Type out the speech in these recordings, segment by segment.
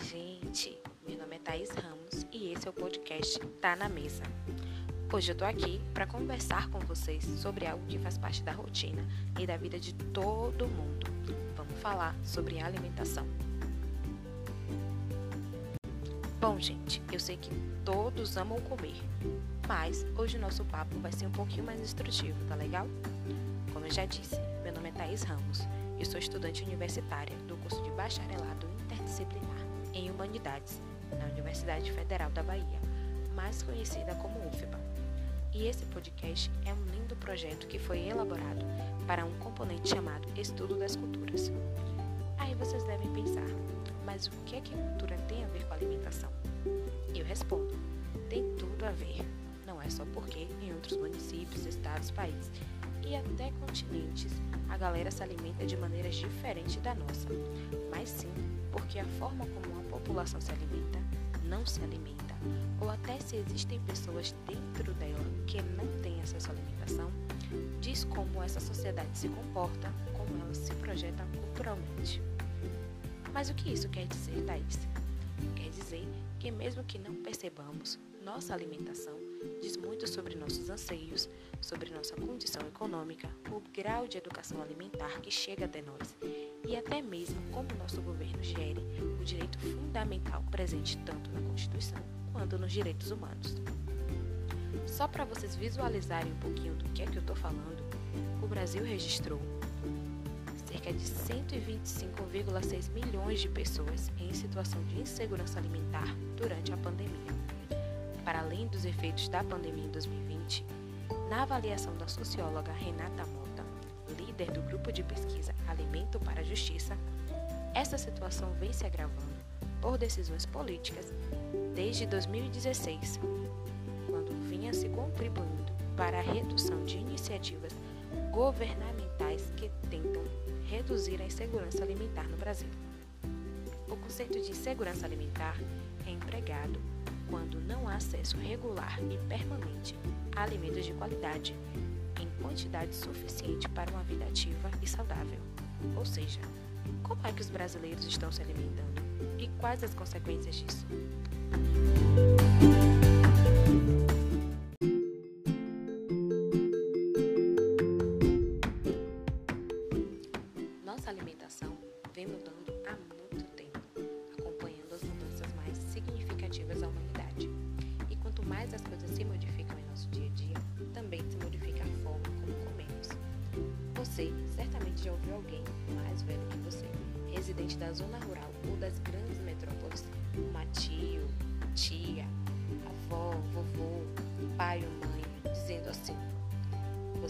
Gente! Meu nome é Thaís Ramos e esse é o podcast Tá na Mesa. Hoje eu tô aqui para conversar com vocês sobre algo que faz parte da rotina e da vida de todo mundo. Vamos falar sobre alimentação. Bom, gente, eu sei que todos amam comer, mas hoje o nosso papo vai ser um pouquinho mais instrutivo, tá legal? Como eu já disse, meu nome é Thaís Ramos eu sou estudante universitária do curso de Bacharelado Interdisciplinar em Humanidades na Universidade Federal da Bahia, mais conhecida como UFBA. E esse podcast é um lindo projeto que foi elaborado para um componente chamado Estudo das Culturas. Aí vocês devem pensar, mas o que é que cultura tem a ver com alimentação? Eu respondo, tem tudo a ver. Não é só porque em outros municípios, estados, países e até continentes, a galera se alimenta de maneiras diferentes da nossa, mas sim porque a forma como a população se alimenta não se alimenta, ou até se existem pessoas dentro dela que não têm acesso à alimentação, diz como essa sociedade se comporta, como ela se projeta culturalmente. Mas o que isso quer dizer, Thaís? Quer dizer que mesmo que não percebamos, nossa alimentação diz muito sobre nossos anseios, sobre nossa condição econômica, o grau de educação alimentar que chega até nós e até mesmo como nosso governo gere o direito fundamental presente tanto na Constituição quanto nos direitos humanos. Só para vocês visualizarem um pouquinho do que é que eu estou falando, o Brasil registrou cerca de 125,6 milhões de pessoas em situação de insegurança alimentar durante a pandemia para além dos efeitos da pandemia em 2020, na avaliação da socióloga Renata Mota, líder do grupo de pesquisa Alimento para a Justiça, essa situação vem se agravando por decisões políticas desde 2016, quando vinha se contribuindo para a redução de iniciativas governamentais que tentam reduzir a insegurança alimentar no Brasil. O conceito de segurança alimentar é empregado quando não há acesso regular e permanente a alimentos de qualidade, em quantidade suficiente para uma vida ativa e saudável. Ou seja, como é que os brasileiros estão se alimentando e quais as consequências disso?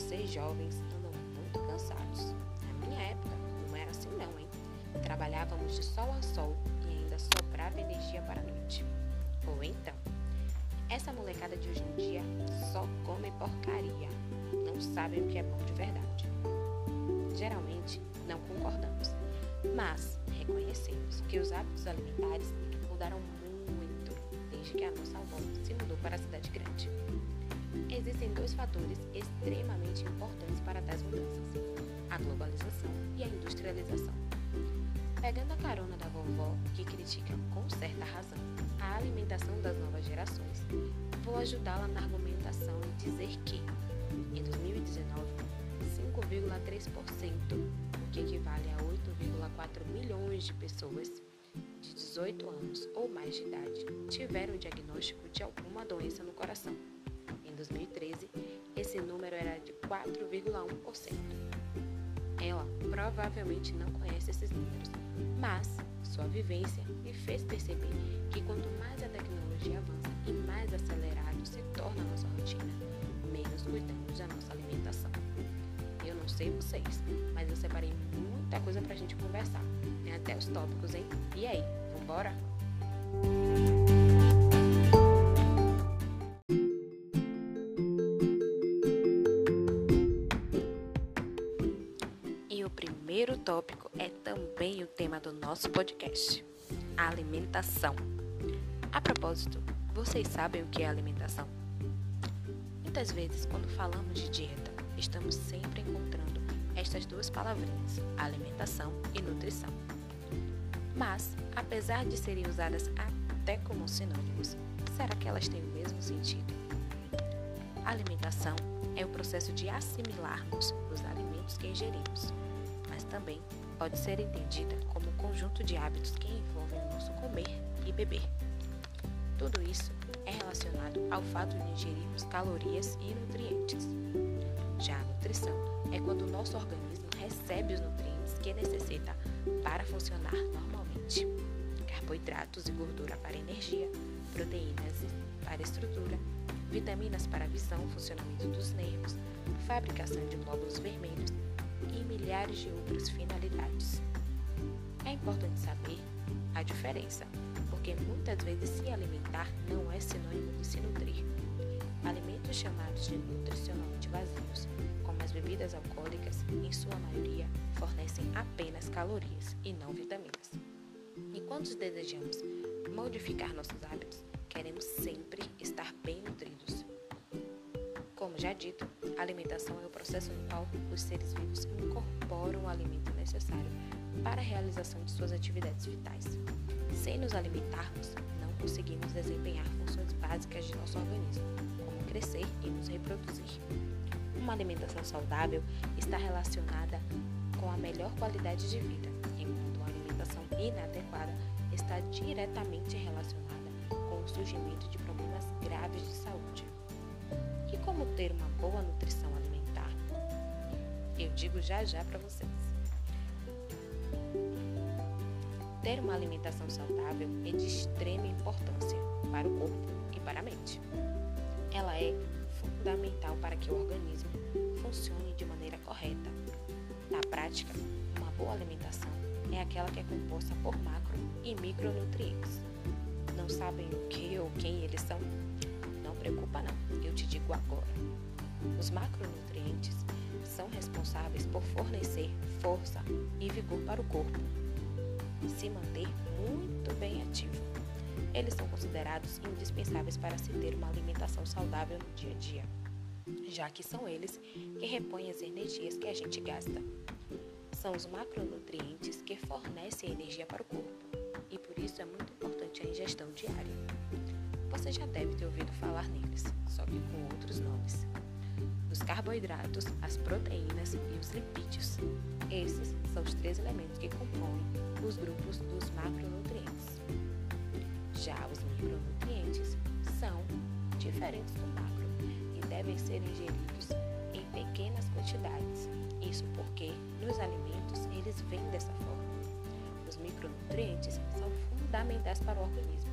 Vocês jovens andam muito cansados. Na minha época não era assim não, hein? Trabalhávamos de sol a sol e ainda sobrava energia para a noite. Ou então, essa molecada de hoje em dia só come porcaria, não sabem o que é bom de verdade. Geralmente não concordamos, mas reconhecemos que os hábitos alimentares mudaram muito desde que a nossa avó se mudou para a cidade grande. Dois fatores extremamente importantes para tais mudanças: a globalização e a industrialização. Pegando a carona da vovó, que critica com certa razão a alimentação das novas gerações, vou ajudá-la na argumentação e dizer que, em 2019, 5,3%, o que equivale a 8,4 milhões de pessoas de 18 anos ou mais de idade, tiveram diagnóstico de alguma doença no coração. Em 2013, esse número era de 4,1%. Ela provavelmente não conhece esses números, mas sua vivência me fez perceber que quanto mais a tecnologia avança e mais acelerado se torna a nossa rotina, menos cuidamos da nossa alimentação. Eu não sei vocês, mas eu separei muita coisa pra gente conversar. Tem até os tópicos, hein? E aí, vambora? Primeiro tópico é também o tema do nosso podcast: alimentação. A propósito, vocês sabem o que é alimentação? Muitas vezes, quando falamos de dieta, estamos sempre encontrando estas duas palavrinhas, alimentação e nutrição. Mas, apesar de serem usadas até como sinônimos, será que elas têm o mesmo sentido? A alimentação é o processo de assimilarmos os alimentos que ingerimos, mas também pode ser entendida como um conjunto de hábitos que envolvem o nosso comer e beber. Tudo isso é relacionado ao fato de ingerirmos calorias e nutrientes. Já a nutrição é quando o nosso organismo recebe os nutrientes que necessita para funcionar normalmente. Carboidratos e gordura para energia, proteínas para estrutura, vitaminas para visão, funcionamento dos nervos, fabricação de glóbulos vermelhos milhares de outras finalidades. É importante saber a diferença, porque muitas vezes se alimentar não é sinônimo de se nutrir. Alimentos chamados de nutricionalmente vazios, como as bebidas alcoólicas, em sua maioria, fornecem apenas calorias e não vitaminas. E quando desejamos modificar nossos hábitos, queremos sempre estar bem nutridos. Como já dito, a alimentação é o processo no qual os seres vivos incorporam o alimento necessário para a realização de suas atividades vitais. Sem nos alimentarmos, não conseguimos desempenhar funções básicas de nosso organismo, como crescer e nos reproduzir. Uma alimentação saudável está relacionada com a melhor qualidade de vida, enquanto uma alimentação inadequada está diretamente relacionada com o surgimento de problemas graves de saúde. Como ter uma boa nutrição alimentar? Eu digo já já para vocês. Ter uma alimentação saudável é de extrema importância para o corpo e para a mente. Ela é fundamental para que o organismo funcione de maneira correta. Na prática, uma boa alimentação é aquela que é composta por macro e micronutrientes. Não sabem o que ou quem eles são? Preocupa não, eu te digo agora. Os macronutrientes são responsáveis por fornecer força e vigor para o corpo se manter muito bem ativo. Eles são considerados indispensáveis para se ter uma alimentação saudável no dia a dia, já que são eles que repõem as energias que a gente gasta. São os macronutrientes que fornecem energia para o corpo e por isso é muito importante a ingestão diária. Você já deve ter ouvido falar neles, só que com outros nomes. Os carboidratos, as proteínas e os lipídios. Esses são os três elementos que compõem os grupos dos macronutrientes. Já os micronutrientes são diferentes do macro e devem ser ingeridos em pequenas quantidades. Isso porque nos alimentos eles vêm dessa forma. Os micronutrientes são fundamentais para o organismo,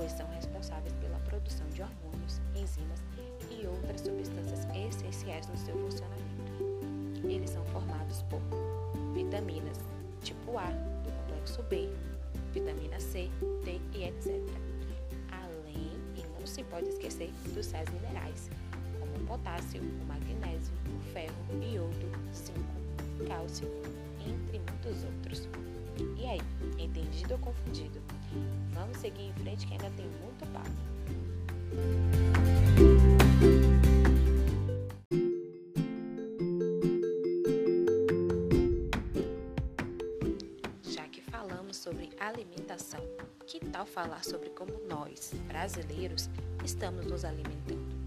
pois são responsáveis pela produção de hormônios, enzimas e outras substâncias essenciais no seu funcionamento. Eles são formados por vitaminas tipo A, do complexo B, vitamina C, D e etc. Além, e não se pode esquecer, dos sais minerais, como o potássio, o magnésio, o ferro, o iodo, zinco, cálcio, entre muitos outros. E aí, entendido ou confundido? Vamos seguir em frente que ainda tem muito papo. Já que falamos sobre alimentação, que tal falar sobre como nós, brasileiros, estamos nos alimentando?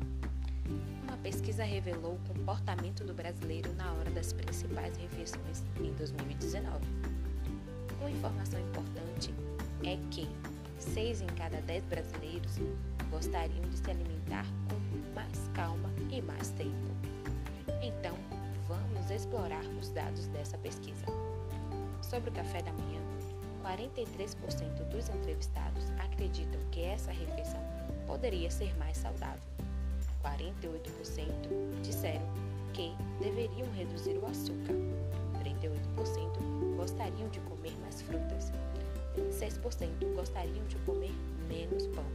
Uma pesquisa revelou o comportamento do brasileiro na hora das principais refeições em 2019. Uma informação importante é que 6 em cada 10 brasileiros gostariam de se alimentar com mais calma e mais tempo. Então, vamos explorar os dados dessa pesquisa. Sobre o café da manhã, 43% dos entrevistados acreditam que essa refeição poderia ser mais saudável. 48% disseram que deveriam reduzir o açúcar. 38% gostariam de comer mais frutas. 26% gostariam de comer menos pão.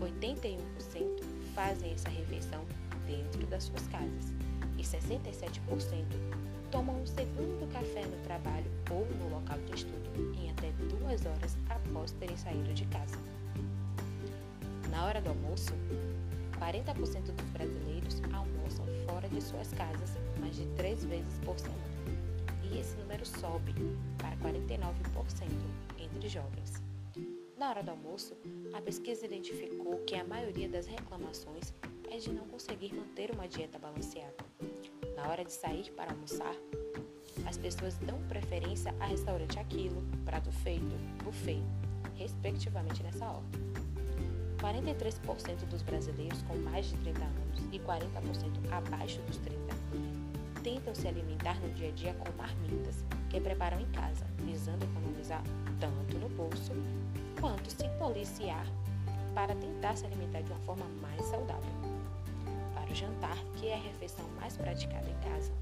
81% fazem essa refeição dentro das suas casas e 67% tomam um segundo café no trabalho ou no local de estudo em até duas horas após terem saído de casa. Na hora do almoço, 40% dos brasileiros almoçam fora de suas casas mais de três vezes por semana. E esse número sobe para 49% entre jovens. Na hora do almoço, a pesquisa identificou que a maioria das reclamações é de não conseguir manter uma dieta balanceada. Na hora de sair para almoçar, as pessoas dão preferência a restaurante aquilo, prato feito, buffet, respectivamente nessa ordem. 43% dos brasileiros com mais de 30 anos e 40% abaixo dos 30 tentam se alimentar no dia a dia com marmitas que preparam em casa, visando economizar tanto no bolso quanto se policiar para tentar se alimentar de uma forma mais saudável. Para o jantar, que é a refeição mais praticada em casa,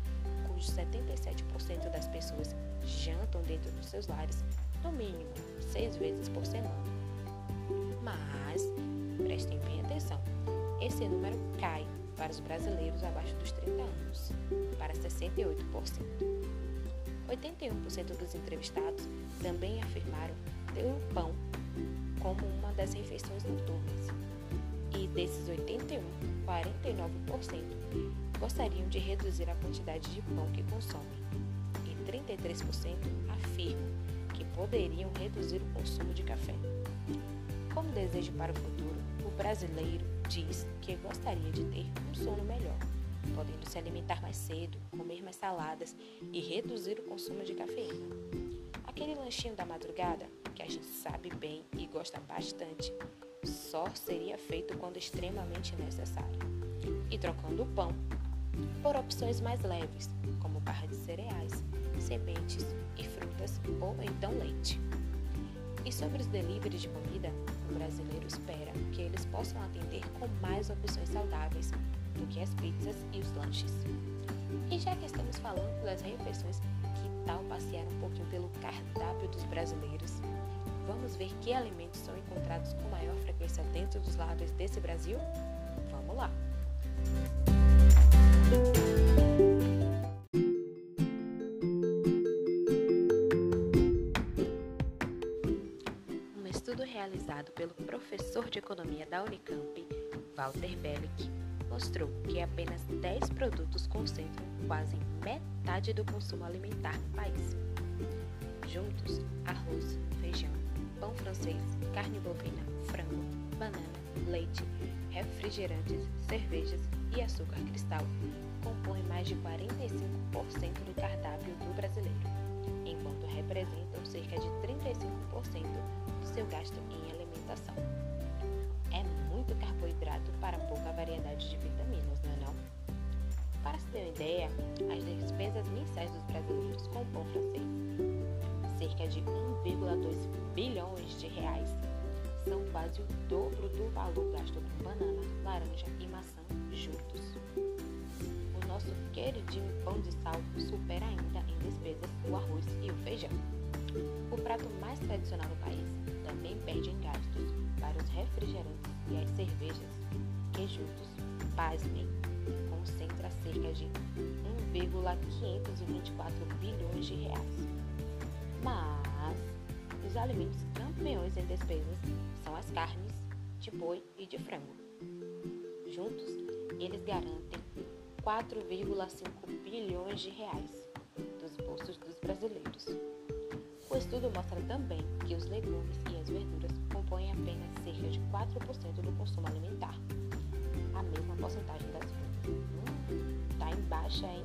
cujo 77% das pessoas jantam dentro dos seus lares, no mínimo seis vezes por semana. Mas, prestem bem atenção, esse número cai para os brasileiros abaixo dos 30 anos, para 68%. 81% dos entrevistados também afirmaram ter o pão como uma das refeições noturnas. E desses 81, 49% gostariam de reduzir a quantidade de pão que consomem. E 33% afirmam que poderiam reduzir o consumo de café. Como desejo para o futuro, o brasileiro diz que gostaria de ter um sono melhor, podendo se alimentar mais cedo, comer mais saladas e reduzir o consumo de cafeína. Aquele lanchinho da madrugada, que a gente sabe bem e gosta bastante, só seria feito quando extremamente necessário. E trocando o pão por opções mais leves, como barra de cereais, sementes e frutas ou então leite. E sobre os deliveries de comida, o brasileiro espera que eles possam atender com mais opções saudáveis do que as pizzas e os lanches. E já que estamos falando das refeições, que tal passear um pouquinho pelo cardápio dos brasileiros? Vamos ver que alimentos são encontrados com maior frequência dentro dos lados desse Brasil? Vamos lá! Realizado pelo professor de economia da Unicamp, Walter Bellick, mostrou que apenas 10 produtos concentram quase metade do consumo alimentar no país. Juntos, arroz, feijão, pão francês, carne bovina, frango, banana, leite, refrigerantes, cervejas e açúcar cristal compõem mais de 45% do cardápio do brasileiro, enquanto representam cerca de 35% seu gasto em alimentação. É muito carboidrato para pouca variedade de vitaminas, não é não? Para se ter uma ideia, as despesas mensais dos brasileiros com pão francês, cerca de 1,2 bilhões de reais, são quase o dobro do valor gasto com banana, laranja e maçã juntos. O nosso queridinho pão de sal supera ainda em despesas o arroz e o feijão. O prato mais tradicional do país também perde em gastos para os refrigerantes e as cervejas, que juntos, pasmem, concentra cerca de 1,524 bilhões de reais. Mas os alimentos campeões em despesas são as carnes de boi e de frango. Juntos, eles garantem 4,5 bilhões de reais dos bolsos dos brasileiros. O estudo mostra também que os legumes e as verduras compõem apenas cerca de 4% do consumo alimentar, a mesma porcentagem das frutas. Hum, tá em baixa, hein?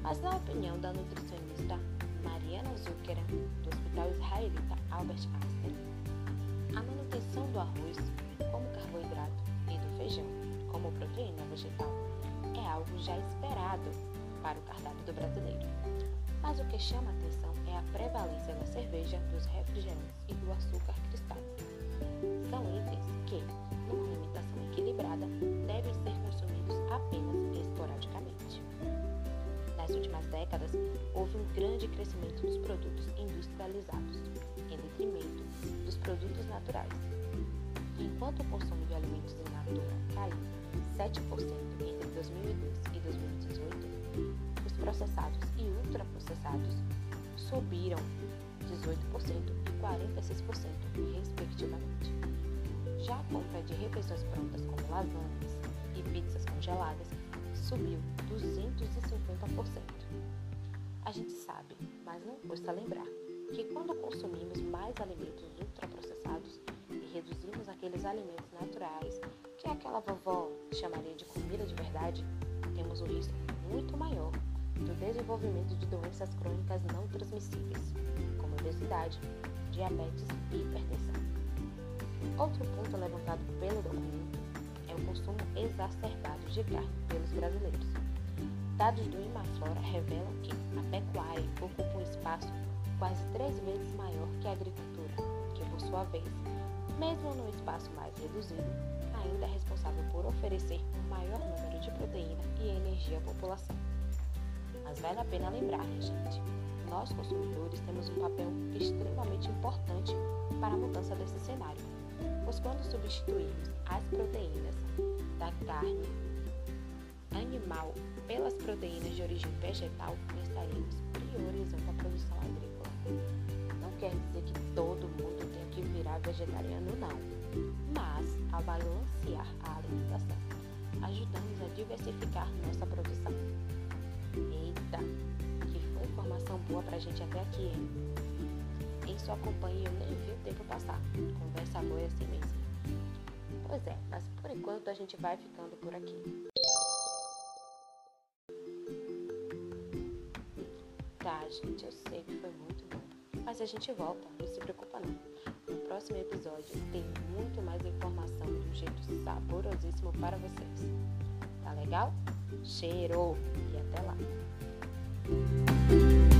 Mas na opinião da nutricionista Mariana Zucker, do Hospital Israelita Albert Einstein, a manutenção do arroz como carboidrato e do feijão como proteína vegetal é algo já esperado para o cardápio do brasileiro. Mas o que chama atenção é a prevalência da cerveja, dos refrigerantes e do açúcar cristal. São itens que, numa alimentação equilibrada, devem ser consumidos apenas esporadicamente. Nas últimas décadas, houve um grande crescimento dos produtos industrializados, em detrimento dos produtos naturais. Enquanto o consumo de alimentos in natura caiu 7% entre 2002 e 2018, os processados e ultraprocessados subiram 18% e 46%, respectivamente. Já a compra de refeições prontas como lasanhas e pizzas congeladas subiu 250%. A gente sabe, mas não custa lembrar, que quando consumimos mais alimentos ultraprocessados e reduzimos aqueles alimentos naturais que aquela vovó chamaria de comida de verdade, temos um risco muito maior desenvolvimento de doenças crônicas não transmissíveis, como obesidade, diabetes e hipertensão. Outro ponto levantado pelo documento é o consumo exacerbado de carne pelos brasileiros. Dados do Imaflora revelam que a pecuária ocupa um espaço quase três vezes maior que a agricultura, que por sua vez, mesmo num espaço mais reduzido, ainda é responsável por oferecer um maior número de proteína e energia à população. Mas vale a pena lembrar, gente, nós consumidores temos um papel extremamente importante para a mudança desse cenário, pois quando substituirmos as proteínas da carne animal pelas proteínas de origem vegetal, estaremos priorizando a produção agrícola. Não quer dizer que todo mundo tenha que virar vegetariano, não, mas ao balancear a alimentação, ajudamos a diversificar nossa produção. Que foi informação boa pra gente até aqui, hein? Em sua companhia eu nem vi o tempo passar. Conversa boa é assim mesmo. Pois é, mas por enquanto a gente vai ficando por aqui. Tá, gente, eu sei que foi muito bom. Mas a gente volta, não se preocupa não. No próximo episódio tem muito mais informação de um jeito saborosíssimo para vocês. Tá legal? Cheiro! E até lá! Música